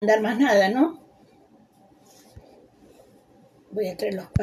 andar más nada, ¿no? Voy a traer los